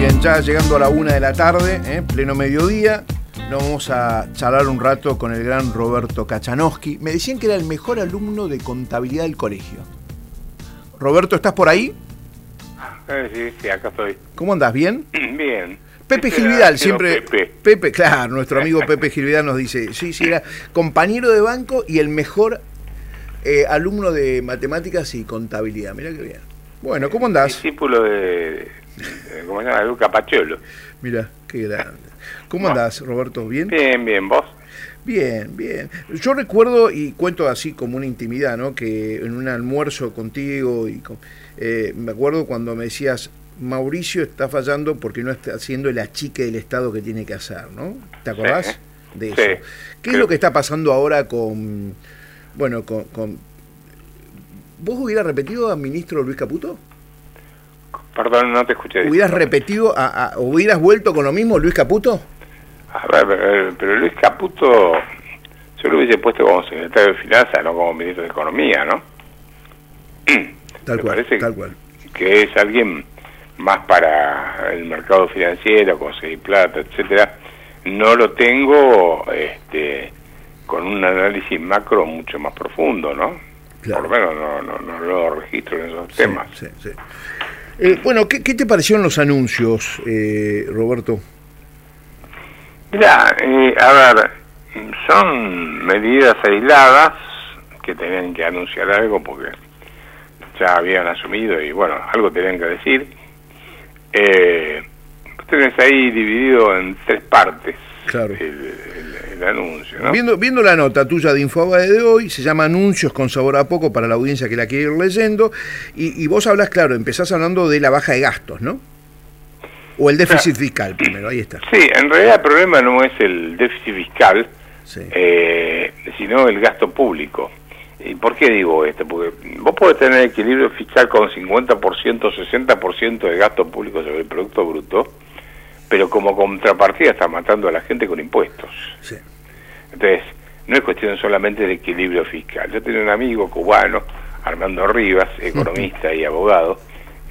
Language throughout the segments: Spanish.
Bien, ya llegando a la una de la tarde, ¿eh? pleno mediodía, nos vamos a charlar un rato con el gran Roberto Kachanowski. Me decían que era el mejor alumno de contabilidad del colegio. Roberto, ¿estás por ahí? Eh, sí, sí, acá estoy. ¿Cómo andás? ¿Bien? Bien. Pepe Este Gilvidal, siempre. Pepe. claro, nuestro amigo Pepe Gilvidal nos dice: sí, sí, era compañero de banco y el mejor eh, alumno de matemáticas y contabilidad. Mira qué bien. Bueno, ¿cómo andás? Discípulo de- ¿cómo se llama? Luca Pachuelo. Mira, qué grande. ¿Cómo andás, Roberto? ¿Bien? Bien, bien, vos. Bien, bien. Yo recuerdo, y cuento así como una intimidad, ¿no? Que en un almuerzo contigo, y con- eh, me acuerdo cuando me decías, Mauricio está fallando porque no está haciendo el achique del Estado que tiene que hacer, ¿no? ¿Te acordás Sí. de eso? Sí. ¿Qué es lo que está pasando ahora con, bueno, con... con- ¿Vos hubieras repetido a ministro Luis Caputo? Perdón, no te escuché. ¿Hubieras repetido, a, a- hubieras vuelto con lo mismo Luis Caputo? A ver, pero, pero Luis Caputo, yo lo hubiese puesto como secretario de Finanzas, no como ministro de Economía, ¿no? Tal Me cual, parece tal cual. que es alguien más para el mercado financiero, conseguir plata, etcétera. No lo tengo este, con un análisis macro mucho más profundo, ¿no? Claro. Por lo menos no, no, no lo registro en esos Sí, temas. sí, sí. Eh, bueno, ¿qué, qué te parecieron los anuncios, eh, Roberto? Mira, eh, a ver, son medidas aisladas que tenían que anunciar algo porque ya habían asumido y bueno, algo tenían que decir. Eh, tenés ahí dividido en tres partes Claro. el, el- anuncio, ¿no? Viendo, viendo la nota tuya de Infobae de hoy, se llama Anuncios con sabor a poco para la audiencia que la quiere ir leyendo, y, y vos hablas, claro, empezás hablando de la baja de gastos, ¿no? O el déficit fiscal primero, ahí está. Sí, en realidad el problema no es el déficit fiscal, Sí. eh, sino el gasto público. ¿Y por qué digo esto? Porque vos podés tener equilibrio fiscal con 50%, 60% de gasto público sobre el Producto Bruto, pero como contrapartida estás matando a la gente con impuestos. sí. Entonces, no es cuestión solamente de equilibrio fiscal. Yo tenía un amigo cubano, Armando Rivas, economista y abogado,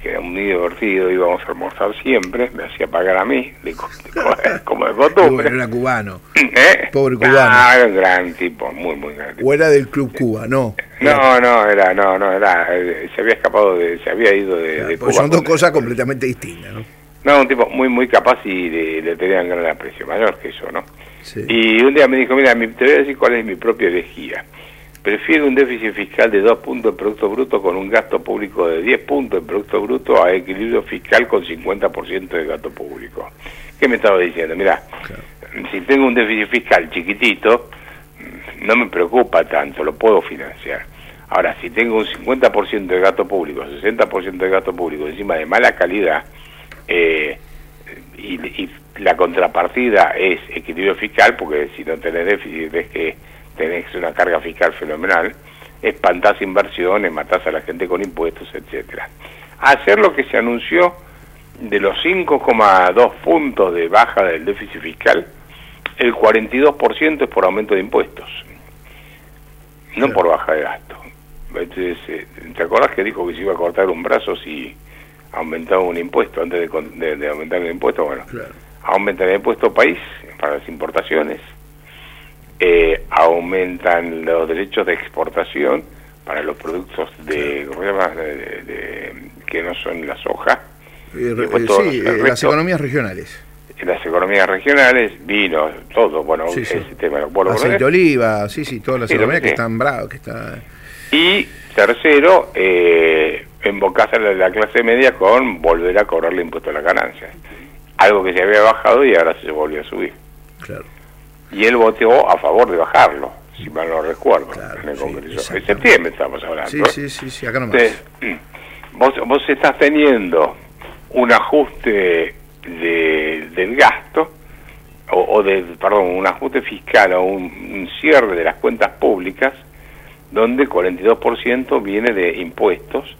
que era muy divertido, íbamos a almorzar siempre, me hacía pagar a mí, de co- de co- como de costumbre. era cubano. ¿Eh? Pobre Ah, cubano. era un gran tipo, muy, muy gran tipo. O era del Club Cuba, no. No, no, era, no, no, era, eh, se había escapado de, se había ido de, Claro, de Cuba son dos cosas completamente distintas, ¿no? No, un tipo muy, muy capaz y de- le tenían gran aprecio, mayor que yo, ¿no? Sí. Y un día me dijo, mira, mi- te voy a decir cuál es mi propia herejía. Prefiero un déficit fiscal de 2 puntos de Producto Bruto con un gasto público de 10 puntos de Producto Bruto a equilibrio fiscal con 50% de gasto público. ¿Qué me estaba diciendo? Mira, Claro. si tengo un déficit fiscal chiquitito, no me preocupa tanto, lo puedo financiar. Ahora, si tengo un 50% de gasto público, 60% de gasto público encima de mala calidad, eh, y, y la contrapartida es equilibrio fiscal, porque si no tenés déficit es que tenés una carga fiscal fenomenal, espantás inversiones, matás a la gente con impuestos, etcétera. Hacer lo que se anunció de los 5,2 puntos de baja del déficit fiscal, el 42% es por aumento de impuestos, no por baja de gasto. Entonces, eh, ¿te acordás que dijo que se iba a cortar un brazo si aumentaba un impuesto antes de, de- de aumentar el impuesto? Bueno, Claro. aumentan el impuesto país para las importaciones, eh, aumentan los derechos de exportación para los productos de, ¿cómo se llama? De- que no son la soja, Eh, eh, sí, eh, las economías regionales. las economías regionales, vino, todo, bueno, Sí, sí. ese tema, ¿vos lo Aceite de oliva, sí, sí, todas las economías que están bravas, que están... Y tercero, eh, embocás a la, la clase media con volver a cobrarle impuesto a las ganancias. Algo que se había bajado y ahora se volvió a subir. Claro. Y él votó a favor de bajarlo, si mal no recuerdo, Claro, en el sí, Congreso. en septiembre estamos hablando. Sí, ¿eh? sí, sí, sí, acá nomás. Entonces, vos, vos estás teniendo un ajuste de, del gasto, o, o de, perdón, un ajuste fiscal o un, un cierre de las cuentas públicas, donde 42% viene de impuestos,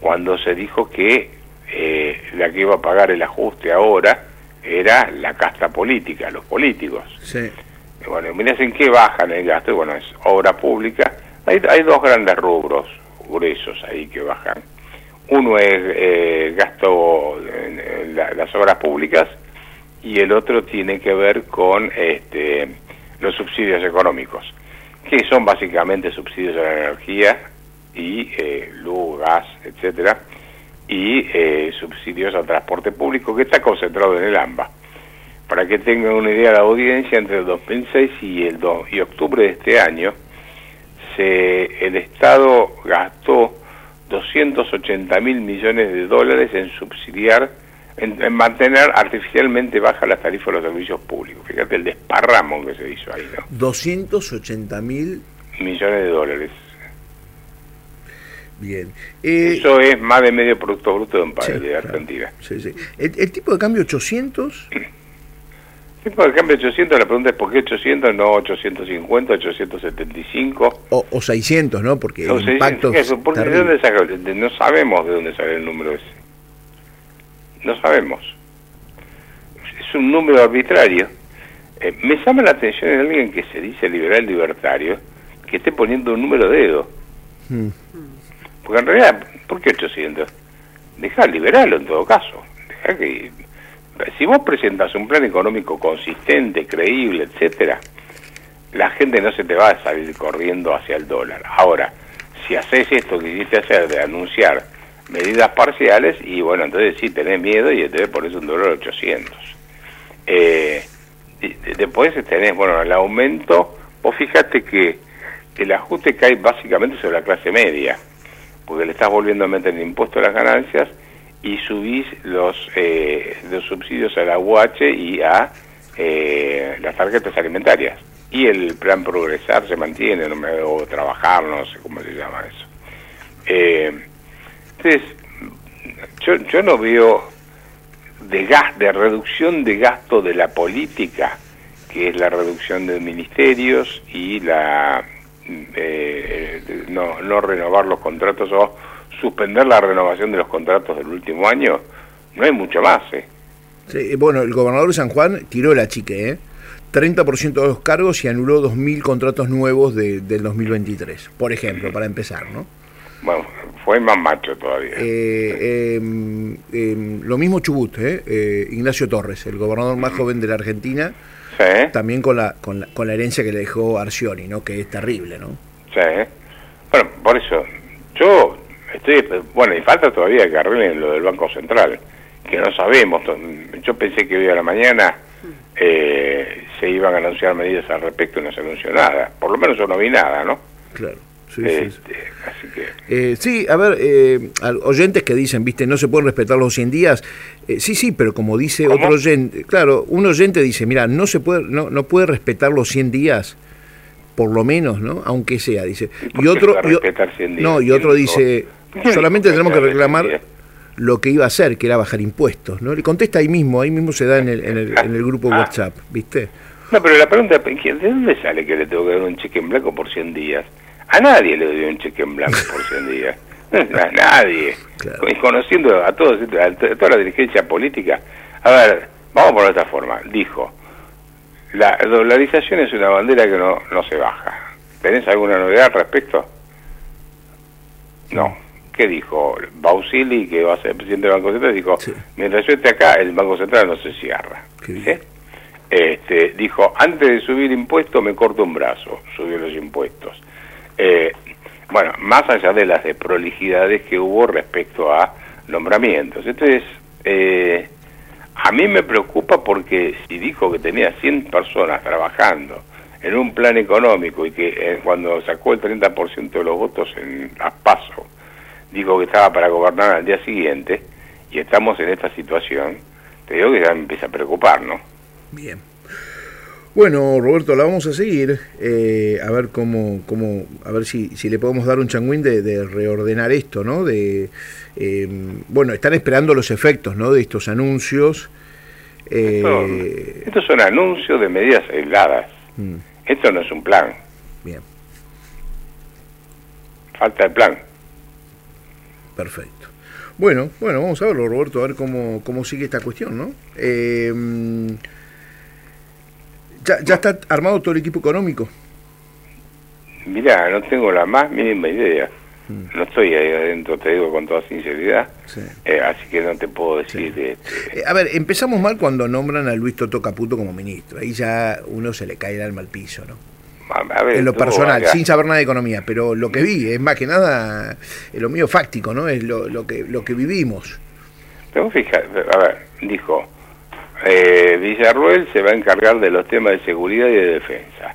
cuando se dijo que eh, la que iba a pagar el ajuste ahora era la casta política, los políticos. Sí. Y Bueno, mirás en qué bajan el gasto, y bueno, es obra pública. Hay, hay dos grandes rubros gruesos ahí que bajan. Uno es eh, gasto, en- en la- las obras públicas y el otro tiene que ver con este, los subsidios económicos, que son básicamente subsidios a la energía y eh, luz, gas, etcétera, y eh, subsidios al transporte público, que está concentrado en el AMBA. Para que tengan una idea la audiencia, entre el 2006 y el y octubre de este año, se, el Estado gastó 280 mil millones de dólares en subsidiar, en, mantener artificialmente bajas las tarifas de los servicios públicos. Fíjate el desparramo que se hizo ahí, ¿no? 280 mil millones de dólares. Bien. Eh, Eso es más de medio Producto Bruto de un país, de Argentina. Sí, sí. ¿El, tipo de cambio 800? El tipo de cambio 800, la pregunta es ¿por qué 800, no 850, 875? O, o 600, ¿no? Porque el impacto porque ¿de dónde saca? no sabemos de dónde sale el número ese. No sabemos. Es un número arbitrario. Eh, me llama la atención en alguien que se dice liberal libertario que esté poniendo un número de dedo. Hmm. Porque en realidad, ¿por qué 800? Deja liberarlo en todo caso. Deja que si vos presentas un plan económico consistente, creíble, etcétera, la gente no se te va a salir corriendo hacia el dólar. Ahora, si haces esto que quisiste hacer de anunciar medidas parciales, y bueno, entonces sí tenés miedo y por eso un dólar 800. Eh, después tenés, bueno, el aumento, vos fíjate que el ajuste cae básicamente sobre la clase media porque le estás volviendo a meter el impuesto a las ganancias y subís los, eh, los subsidios a la UH y a eh, las tarjetas alimentarias. Y el plan Progresar se mantiene, no me, o trabajar, no sé cómo se llama eso. Eh, entonces, yo, yo no veo de gas, de reducción de gasto de la política, que es la reducción de ministerios y la eh, no, no renovar los contratos o suspender la renovación de los contratos del último año, no hay mucho más. ¿eh? Sí, bueno, el gobernador de San Juan tiró la chique, ¿eh? 30% de los cargos y anuló 2.000 contratos nuevos de, del 2023, por ejemplo, para empezar, ¿no? Bueno, fue más macho todavía. Eh, em, em, lo mismo Chubut, ¿eh? ¿eh? Ignacio Torres, el gobernador más joven de la Argentina, también con la, con la, con la herencia que le dejó Arcioni, ¿no? Que es terrible, ¿no? Sí. Bueno, por eso, yo estoy, bueno, y falta todavía que arreglen lo del Banco Central, que no sabemos. Yo pensé que hoy a la mañana eh, se iban a anunciar medidas al respecto y no se anunció nada. Por lo menos yo no vi nada, ¿no? Claro. Sí, sí, este, Así que... Eh, sí, a ver, eh, oyentes que dicen, viste, no se pueden respetar los 100 días. Eh, sí, sí, pero como dice otro oyente, claro, un oyente dice, mira, no se puede, no, no puede respetar los 100 días, por lo menos, ¿no? Aunque sea, dice. Y, otro, no, y otro dice, solamente tenemos que reclamar lo que iba a hacer, que era bajar impuestos, ¿no? Le contesta ahí mismo, ahí mismo se da en el, en el, en el grupo ah. WhatsApp, ¿viste? No, pero la pregunta es, ¿de dónde sale que le tengo que dar un cheque en blanco por 100 días? A nadie le dio un cheque en blanco por 100 días. A nadie. Y conociendo a todos, a toda la dirigencia política. A ver, vamos por esta forma. Dijo, la dolarización es una bandera que no, no se baja. ¿Tenés alguna novedad al respecto? No. ¿Qué dijo? Bausili, que va a ser presidente del Banco Central, dijo, mientras yo esté acá, el Banco Central no se cierra. Este, dijo, antes de subir impuestos me corto un brazo, subió los impuestos. Eh, bueno, más allá de las de prolijidades que hubo respecto a nombramientos. Entonces, eh, a mí me preocupa porque si dijo que tenía 100 personas trabajando en un plan económico y que eh, cuando sacó el 30% de los votos en las PASO, dijo que estaba para gobernar al día siguiente y estamos en esta situación, te digo que ya me empieza a preocupar, ¿no? Bien. Bueno, Roberto, la vamos a seguir, eh, a ver cómo, cómo, a ver si, si le podemos dar un changuín de, reordenar esto, ¿no? De, eh, bueno, están esperando los efectos, ¿no? De estos anuncios. Eh, estos son anuncios de medidas aisladas. Mm. Esto no es un plan. Bien. Falta el plan. Perfecto. Bueno, bueno, vamos a verlo, Roberto, a ver cómo, cómo sigue esta cuestión, ¿no? Eh, ¿Ya, está armado todo el equipo económico? Mirá, no tengo la más mínima idea. Mm. No estoy ahí adentro, te digo con toda sinceridad. Eh, así que no te puedo decir. Este, eh, a ver, empezamos mal cuando nombran a Luis Toto Caputo como ministro. Ahí ya uno se le cae el alma al piso, ¿no? en lo personal, sin saber nada de economía, pero lo que vi es más que nada lo mío fáctico, ¿no? Es lo, lo que lo que vivimos. Pero fíjate, a ver, dijo, eh, Villarruel se va a encargar de los temas de seguridad y de defensa.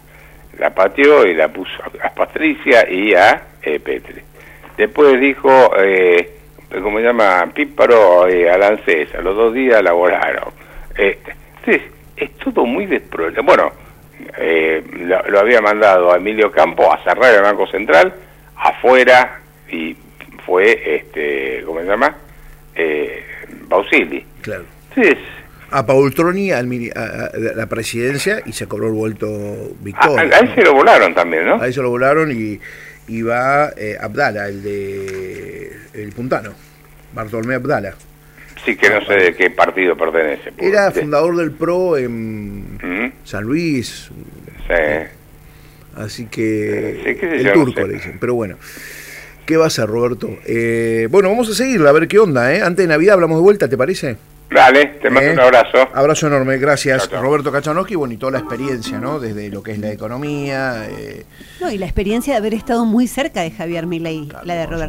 La pateó y la puso a Patricia y a eh, Petri. Después dijo, eh, ¿cómo se llama? Píparo eh, a. Los dos días laboraron. Eh, entonces, es todo muy desprolijo. Bueno, eh, lo, había mandado a Emilio Campo a cerrar el Banco Central afuera y fue, este, ¿cómo se llama? Eh, Bausili. Claro. Entonces, a Paul Troni a, la presidencia y se cobró el vuelto Victoria. A, ahí se lo volaron también, ¿no? Ahí se lo volaron y, y va eh, Abdala, el de el puntano, Bartolomé Abdala. Sí, que no sé de qué partido pertenece. Era fundador del PRO en San Luis. Sí. Así que el turco le dicen, pero bueno. ¿Qué va a hacer, Roberto? Eh, bueno, vamos a seguirla, a ver qué onda, ¿eh? Antes de Navidad hablamos de vuelta, ¿te parece? Dale, te mando ¿Eh? un abrazo. Abrazo enorme, gracias. Roberto Kachanowski, bueno, y toda la experiencia, ¿no? Desde lo que es la economía. No, y la experiencia de haber estado muy cerca de Javier Milei, la de Roberto.